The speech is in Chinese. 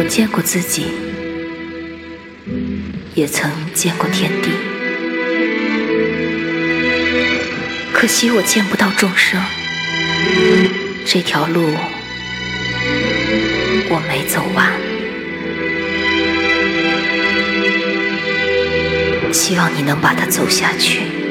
我见过自己也曾见过天地。可惜我见不到众生这条路我没走完。希望你能把它走下去。